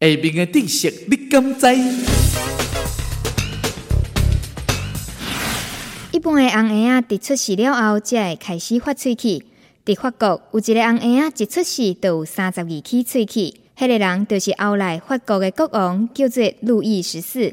下面的知识你敢知？一般的红孩仔伫出世了后，才会开始发喙齿。伫法国，有一个红孩仔一出世就有三十二起喙齿，迄、个人就是后来法国的国王，叫做路易十四。